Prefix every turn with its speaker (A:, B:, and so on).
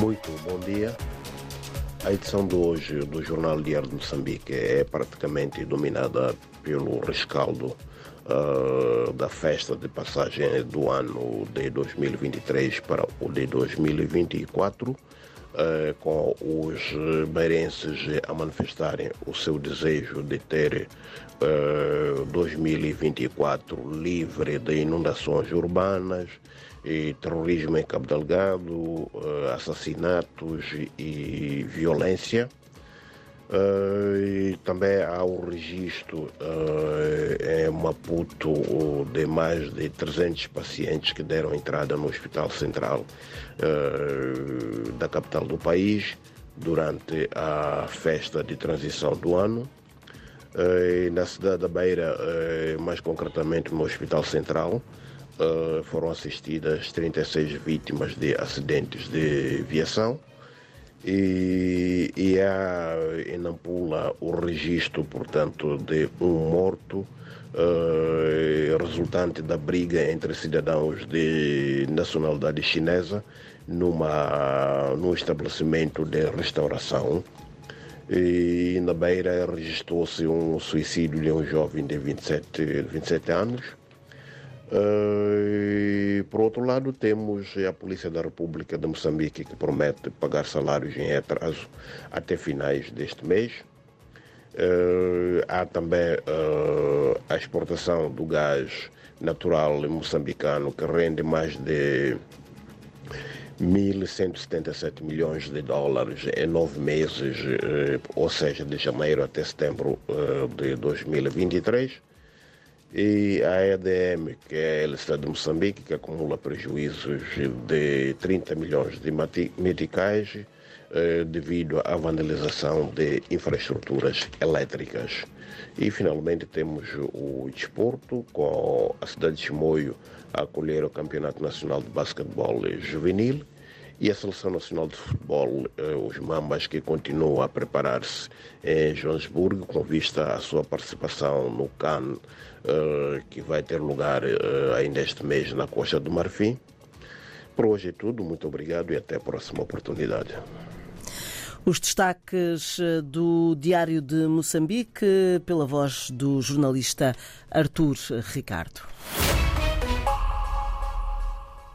A: Muito bom dia. A edição de hoje do Jornal Diário de Moçambique é praticamente dominada pelo rescaldo uh, da festa de passagem do ano de 2023 para o de 2024, uh, com os beirenses a manifestarem o seu desejo de ter uh, 2024 livre de inundações urbanas, e terrorismo em Cabo Delgado, assassinatos e violência. Uh, e também há o registro uh, em Maputo de mais de 300 pacientes que deram entrada no Hospital Central da capital do país durante a festa de transição do ano. Na cidade da Beira, mais concretamente no Hospital Central, foram assistidas 36 vítimas de acidentes de viação e, e há em Nampula o registro, portanto, de um morto resultante da briga entre cidadãos de nacionalidade chinesa numa, num estabelecimento de restauração. E na Beira registrou-se um suicídio de um jovem de 27, 27 anos Uh, por outro lado, temos a Polícia da República de Moçambique que promete pagar salários em atraso até finais deste mês. Uh, há também uh, a exportação do gás natural moçambicano que rende mais de 1.177 milhões de dólares em nove meses, ou seja, de janeiro até setembro de 2023 e a EDM, que é a Estado de Moçambique, que acumula prejuízos de 30 milhões de meticais eh, devido à vandalização de infraestruturas elétricas. E finalmente temos o desporto, com a cidade de Chimoio a acolher o Campeonato Nacional de Basquetebol Juvenil e a Seleção Nacional de Futebol, eh, os Mambas, que continuam a preparar-se em Joanesburgo com vista à sua participação no CAN, eh, que vai ter lugar ainda este mês na Costa do Marfim. Por hoje é tudo, muito obrigado e até a próxima oportunidade.
B: Os destaques do Diário de Moçambique, pela voz do jornalista Artur Ricardo.